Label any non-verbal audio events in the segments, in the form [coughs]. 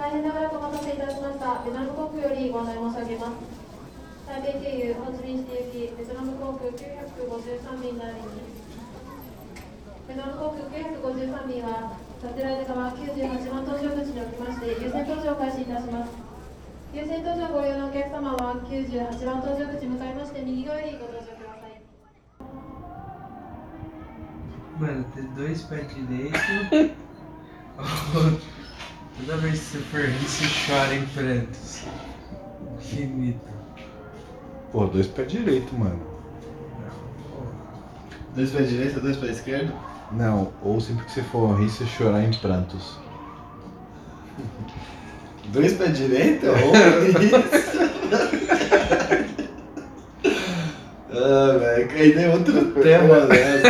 大変長らくお待たせいたしました。ベトナム航空よりご案内申し上げます。台北経由ホーチミン市行きベトナム航空953便なりにベトナム航空953便はサテライト側98番搭乗口におきまして優先搭乗を開始いたします。優先搭乗ご利用のお客様は98番搭乗口向かいまして右側よりご搭乗ください。Mano, ter dois pés direito. Toda vez que você for rir, você chora em prantos. Infinito. Pô, dois pés direito, mano. Dois pés direito, dois pés esquerdo? Não, ou sempre que você for rir, você chorar em prantos. [laughs] Dois pés direito? [laughs] Ou isso? [laughs] ah, velho, ainda é outro tema, né?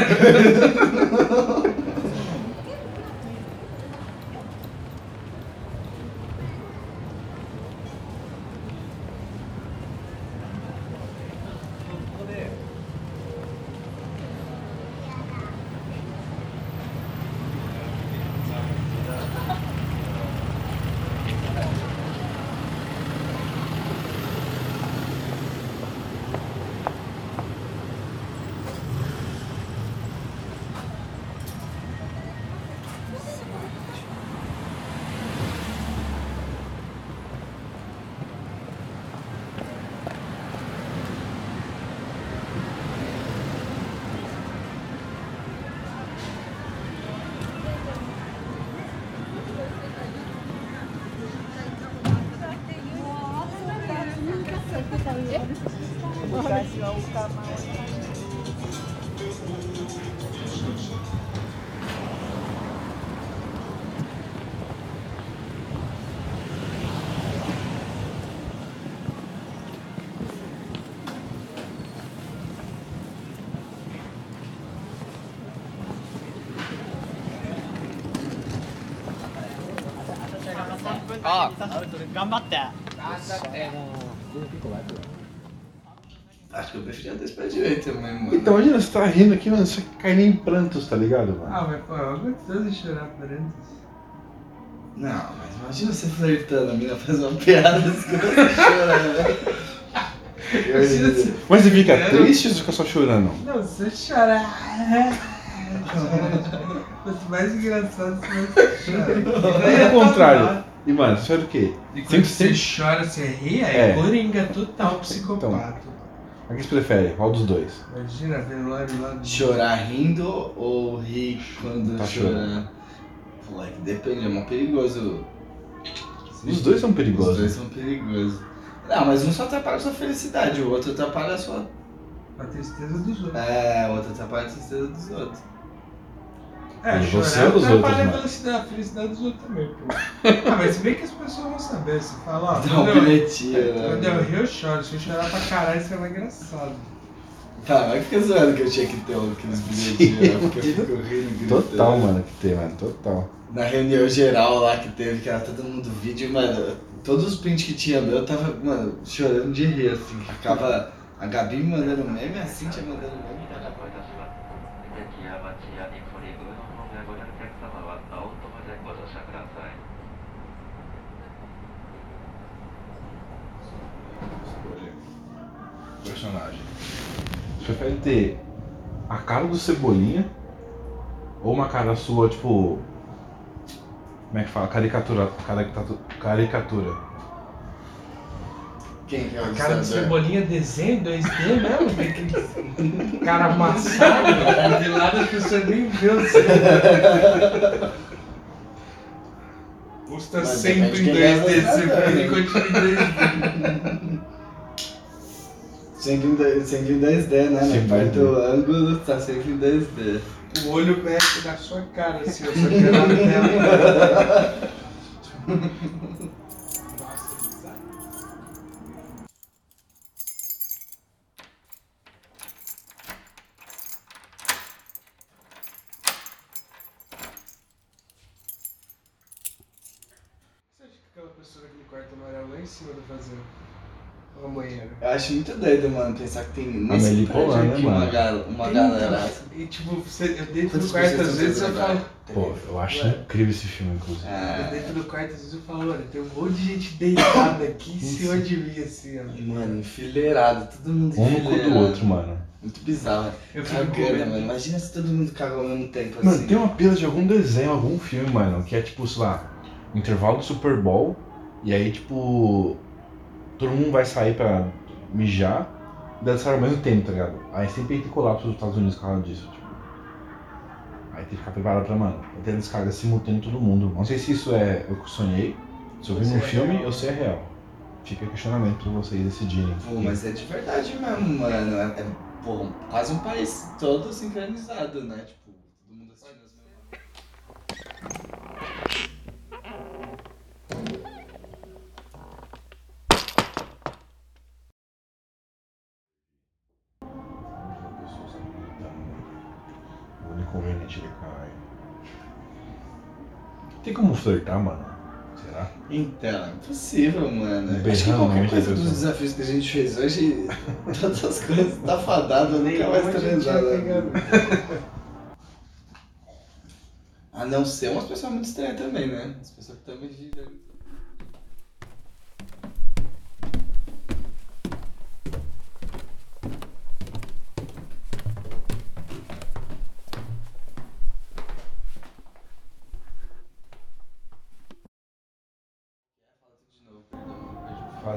Acho que eu preferia dois pés direito mesmo, mano. Então, imagina, você tá rindo aqui, mano, você cai nem em prantos, tá ligado, mano? Ah, mas pô, é gostoso de chorar prantos. Não, mas imagina você flertando, a mina faz uma piada assim você chora, né? Mas você fica É. triste ou você fica só chorando? Não, você chora. Quanto mais engraçado, você vai chorar. É o contrário. E, mano, você faz o quê? E quando você chora, você ri, aí É. coringa total psicopata. A que você prefere? Qual dos dois? Imagina, velório lá do. Chorar rindo ou rir quando Tá chora? Pô, é que depende, é mó perigoso. Os dois são Os perigosos. dois são perigosos. Não, mas um só atrapalha a sua felicidade, o outro atrapalha a sua. A tristeza dos outros. É, o outro atrapalha a tristeza dos outros. É, você chorar ou dos outros, a felicidade, felicidade dos outros também, pô. Ah, mas se bem que as pessoas vão saber, você fala, ó, Dá quando um eu, bilhetinho, quando né? eu rir eu choro, se eu chorar pra caralho, isso é mais engraçado. Tá, mas fica zoando que eu tinha que ter um- aqueles bilhetinhos, né? Porque eu fico rindo, gritando. Total, mano, que tem, mano, total. Na reunião geral lá que teve, que era todo mundo vídeo, mano, todos os prints que tinha meu, eu tava, mano, chorando de rir, assim. Ficava a Gabi me mandando meme, a Cintia mandando meme. Personagem. Você prefere ter a cara do Cebolinha ou uma cara sua, tipo. Como é que fala? Caricatura. Caricatura. caricatura. Quem que é o Cara ilustrador? cebolinha desenho 2D mesmo, [laughs] cara amassado, de lado as pessoas nem vê o cebolinha. Custa sempre em depende de quem é 2D, você, sempre continua em 2D. Sempre em, dois- sempre em 2D, né? Sempre Na parte do ângulo tá sempre em 2D. O olho mexe na sua cara, assim, eu só quero na tela. Nossa, [laughs] bizarro. Você acha que aquela pessoa naquele quarto amarelo lá em cima do fazendo? Banheira? Eu acho muito doido, mano, pensar que tem nesse prédio né, aqui uma, mano? gal uma Tem, galera. E tipo, você, eu dentro Quantas do quarto, pessoas às estão vezes eu falo? Pô, eu acho Mano. incrível esse filme, inclusive. Ah, Dentro do quarto, às vezes eu falo, olha, tem um monte de gente deitada aqui em cima de mim, assim, ó. mano, enfileirado, todo mundo Um no cu do enfileirado. outro, mano. Muito bizarro. Eu fico medo. mano. Imagina se todo mundo caga ao mesmo tempo Mano, assim. tem uma pila de algum desenho, algum filme, mano, que é tipo, sei lá, intervalo do Super Bowl, e aí, tipo, todo mundo vai sair pra mijar, e daí sai ao mesmo tempo, tá ligado? Aí sempre tem colapso nos Estados Unidos por causa disso, tipo. Aí tem que ficar preparado pra, mano, vai ter descarga simultânea em todo mundo. Não sei se isso é eu que sonhei, se eu vi num é filme real. ou se é real. Fica questionamento pra vocês decidirem. Pô, mas é de verdade mesmo, mano. É, é, pô, quase um país todo sincronizado, né? Tipo, Tem como flertar, mano? Será? Então, é impossível, mano. Berrando Acho que qualquer coisa dos desafios que a gente fez hoje, [laughs] todas as coisas tá fadado, nunca mais a gente transar. ia pegar. [laughs] A não ser umas pessoas muito estranhas também, né? As pessoas que também vivem.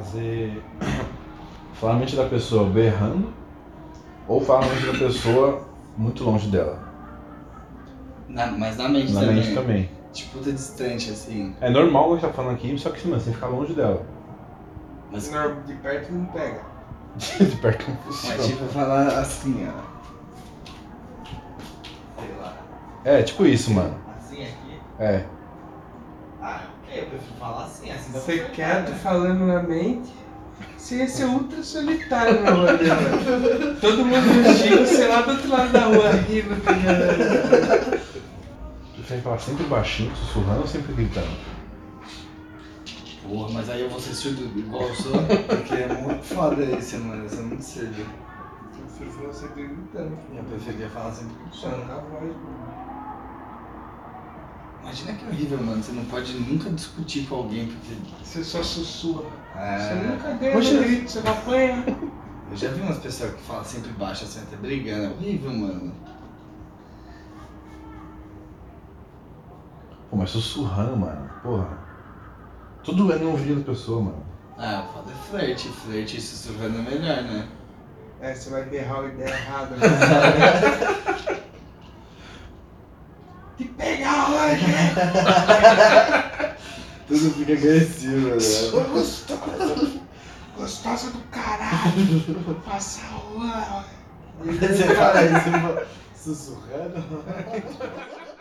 Fazer. [coughs] Falar na mente da pessoa berrando ou falar na mente da pessoa muito longe dela. Na, mas na mente Na também. mente também. Tipo, tá distante, assim. É normal o que a gente tá falando aqui, só que mano, você ficar longe dela. Mas, de perto não pega. [laughs] De perto não mas funciona. tipo, falar assim, ó. Sei lá. É, tipo isso, mano. Assim aqui. É. Eu prefiro falar assim, assim. dá Você quieto, né? falando na mente. Você ia ser ultra solitário na rua dela. Todo mundo Chico, você lá do outro lado da rua rindo. ligado? Você tem que falar sempre baixinho, sussurrando ou sempre gritando? Porra, mas aí eu vou ser surdo igual eu sou, porque é muito foda isso, mano. Isso é muito surdo. Eu prefiro falar sempre gritando. Eu preferia falar sempre com Só som. na voz, mano. Imagina que horrível, mano. Você não pode nunca discutir com alguém, porque. Você só sussurra. Você É... nunca ganha Poxa. no grito, você não apanha. Eu já vi umas pessoas que falam sempre baixo, assim, até brigando. É horrível, mano. Pô, mas sussurrando, mano. Porra. Tudo é no ouvido da pessoa, mano. Ah, foda é flerte. Flerte e sussurrando é melhor, né? É, você vai berrar a ideia errada. [laughs] Te pegar hoje! [laughs] Tudo fica agressivo, né? Sou gostosa! Gostosa do caralho! Passa o ano! Você fala isso sussurrando? [laughs]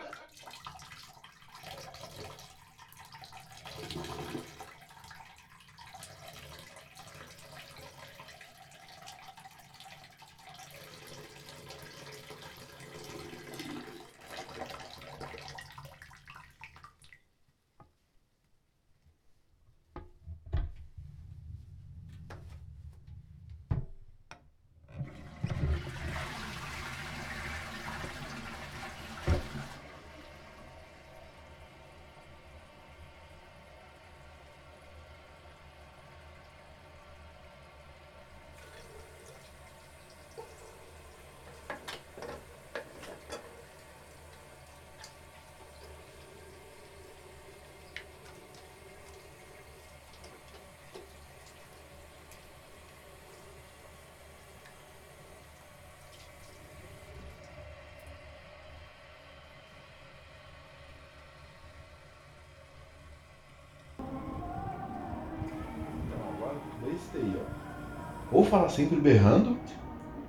Então, agora esse daí, ó. Ou falar sempre berrando,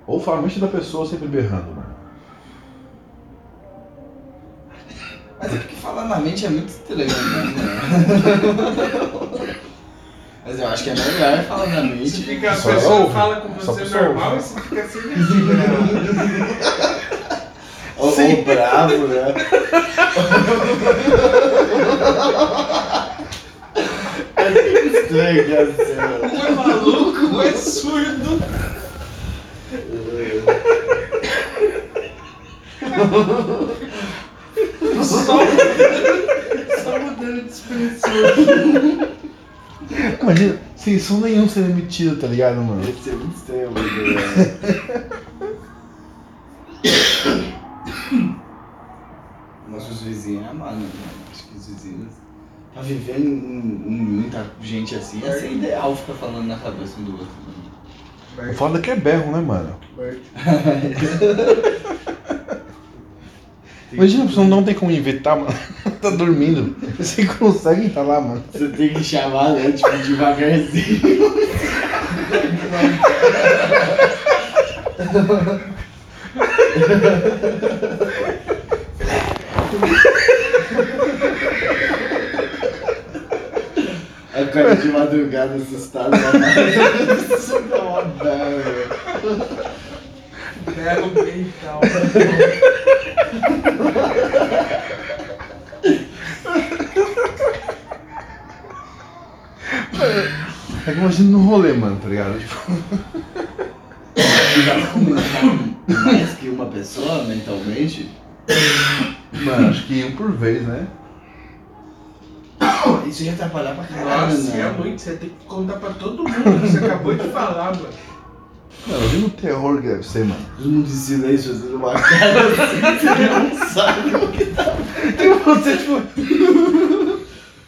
ou falar mente da pessoa sempre berrando, mano. Mas é porque falar na mente é muito estranho, né? [laughs] Mas eu acho que é melhor falar na mente. fica, a Só pessoa ouve. fala com você normal e você fica sempre assim, né? [laughs] Ou, ou bravo, né? [laughs] É estranho que é mano. Maluco, um é surdo. Só, só mudando de expressão. Imagina, sem som nenhum sendo emitido, tá ligado, mano? Ia ser muito estranho, mano. Mas os vizinhos é amado, né? Acho que os vizinhos. Pra viver em, muita gente assim, ia ser ideal ficar falando na cabeça um do outro. Mano. O foda é que é berro, né, mano? [laughs] Imagina, a pessoa não tem como evitar, mano. [laughs] tá dormindo. Você consegue estar lá, mano. Você tem que chamar, né? Tipo, devagarzinho. [laughs] Cara de madrugada assustado. Isso é uma merda. Berro bem calmo. É que imagina no rolê, mano, tá ligado? Tipo, E mais que uma pessoa mentalmente? mano, acho que um por vez, né? Isso ia atrapalhar pra caralho, Nossa, né? é muito. Você tem que contar pra todo mundo. Você acabou de falar, mano. Mano, imagina o terror que deve ser, mano. Todo mundo em silêncio fazendo uma cara assim, [laughs] você não sabe o que tá. E você, tipo.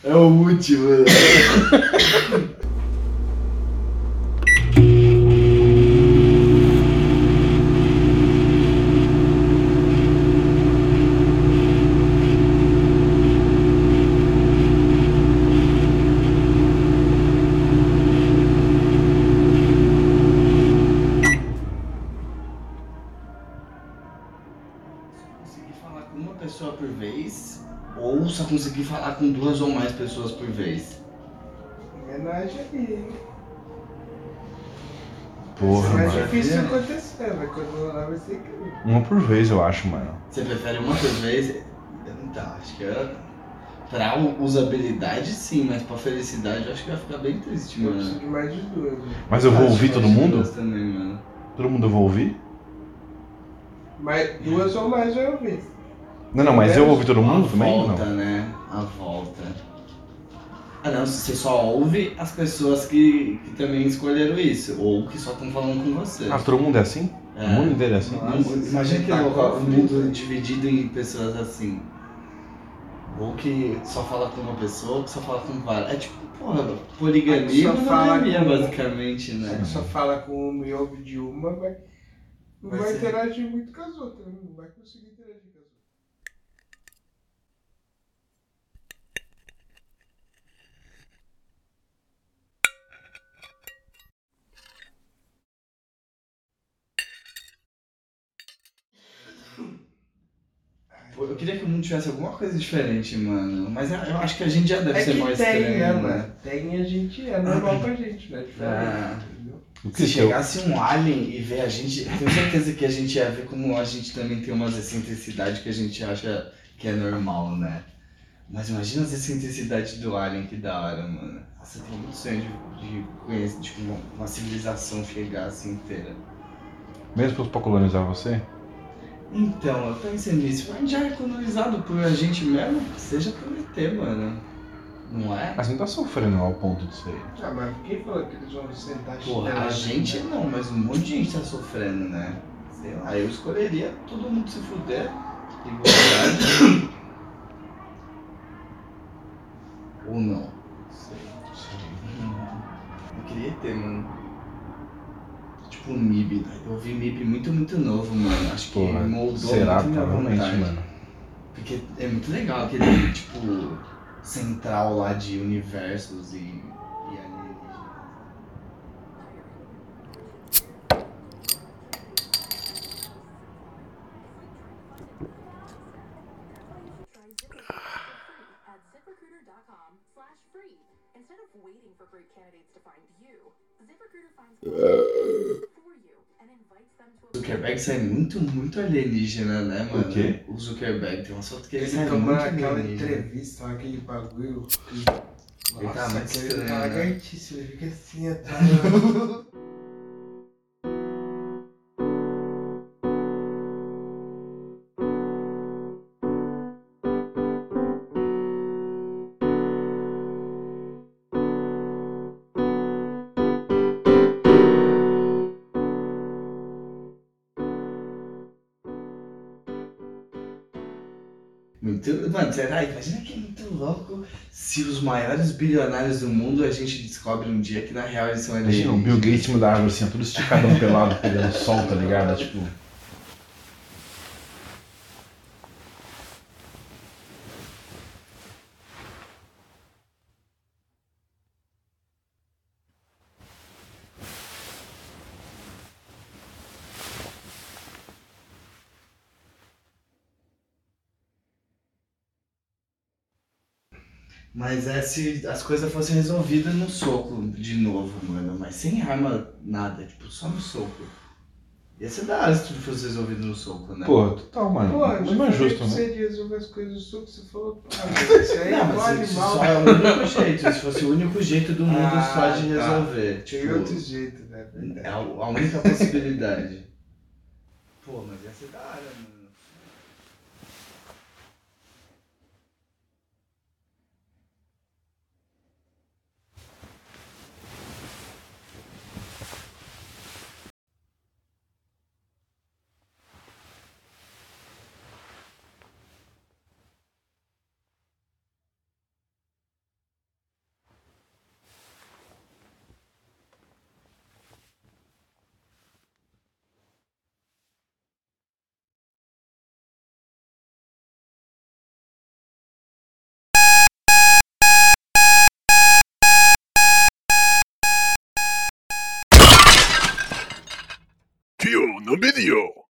É o último, né? [laughs] Conseguir falar com uma pessoa por vez, ou só conseguir falar com duas ou mais pessoas por vez. Homenagem ali, hein? Porra, é mano. difícil acontecer, mas quando lá vai ser incrível. Uma por vez, eu acho, mano. Você prefere uma por vez? Então, acho que é. Pra usabilidade sim, mas pra felicidade eu acho que vai ficar bem triste, Eu mano. preciso de mais de duas. Né? Mas eu vou Acho ouvir todo mundo? Também, mano. Todo mundo eu vou ouvir? Mas duas ou mais já ouvi. Não, não, mas eu vou ouvir todo mundo a também? volta, Não. né? A volta. Ah não, você só ouve as pessoas que, que também escolheram isso, ou que só estão falando com você. Ah, todo mundo é assim? É. O mundo inteiro é assim? Não, Imagina que tá louco, com o mundo dividido em pessoas assim. Ou que só fala com uma pessoa, ou que só fala com várias. É tipo, porra, poligamia, Só fala monogamia, com- basicamente, né? Só fala com uma e ouve de uma, vai, não Vai vai, ser- interagir muito com as outras. Não vai conseguir interagir com as outras. Pô, Eu queria que o mundo tivesse alguma coisa diferente, mano. Mas eu acho que a gente já deve É ser que mais tem, estranho, né, né? mano? Tem a gente, é normal pra gente, né? Ah. entendeu? O que Se que eu... chegasse um alien e ver a gente, eu tenho certeza que a gente ia ver como a gente também tem umas excentricidades que a gente acha que é normal, né? Mas imagina as excentricidades do alien, que da hora, mano. Nossa, eu tenho muito sonho de, de conhecer, tipo, uma, uma civilização chegar assim inteira. Mesmo pra colonizar você? Então, eu pensei nisso, mas já é colonizado por a gente mesmo, seja por ET, mano. Não é? Mas não tá sofrendo ao ponto de ser. Ah, mas quem falou que eles vão sentar Porra, a chinelado, gente né? não, mas um monte de gente tá sofrendo, né? Sei lá, eu escolheria todo mundo se fuder. Igualdade. Ou não. Sei. Eu queria ter, mano. Tipo um MIB, né? Eu vi MIB muito, muito novo, mano. Acho que Porra, moldou será? muito minha vontade. mano. Porque é muito legal aquele, tipo, central lá de universos e, Zuckerberg sai muito, muito alienígena, né, mano? O quê? O Zuckerberg tem uma foto que ele, Ele sai toma muito aquela alienígena. entrevista, aquele bagulho. Ele tá muito estranho, tá né? lagartíssimo, ele fica assim atrás. [laughs] Mano, será? Imagina que é muito louco se os maiores bilionários do mundo a gente descobre um dia que na real eles são Imagina o Bill alienígenas. Gates cima da árvore, assim, tudo esticadão pelado, pegando sol, tá ligado? Tipo. Mas é se as coisas fossem resolvidas no soco de novo, mano. Mas sem arma, nada. Tipo, só no soco. Ia ser da hora se tudo fosse resolvido no soco, né? Pô, total, mano. Pô, Mas não é justo, né? você de resolver as coisas do sul que você falou. Ah, mas esse aí [laughs] é Não, igual mas isso animal. só é o único jeito. Se fosse o único jeito do mundo Ah, só de tá. resolver. Tem Tipo, outro jeito, né? é a única possibilidade. Pô, mas ia ser da hora, mano. the video.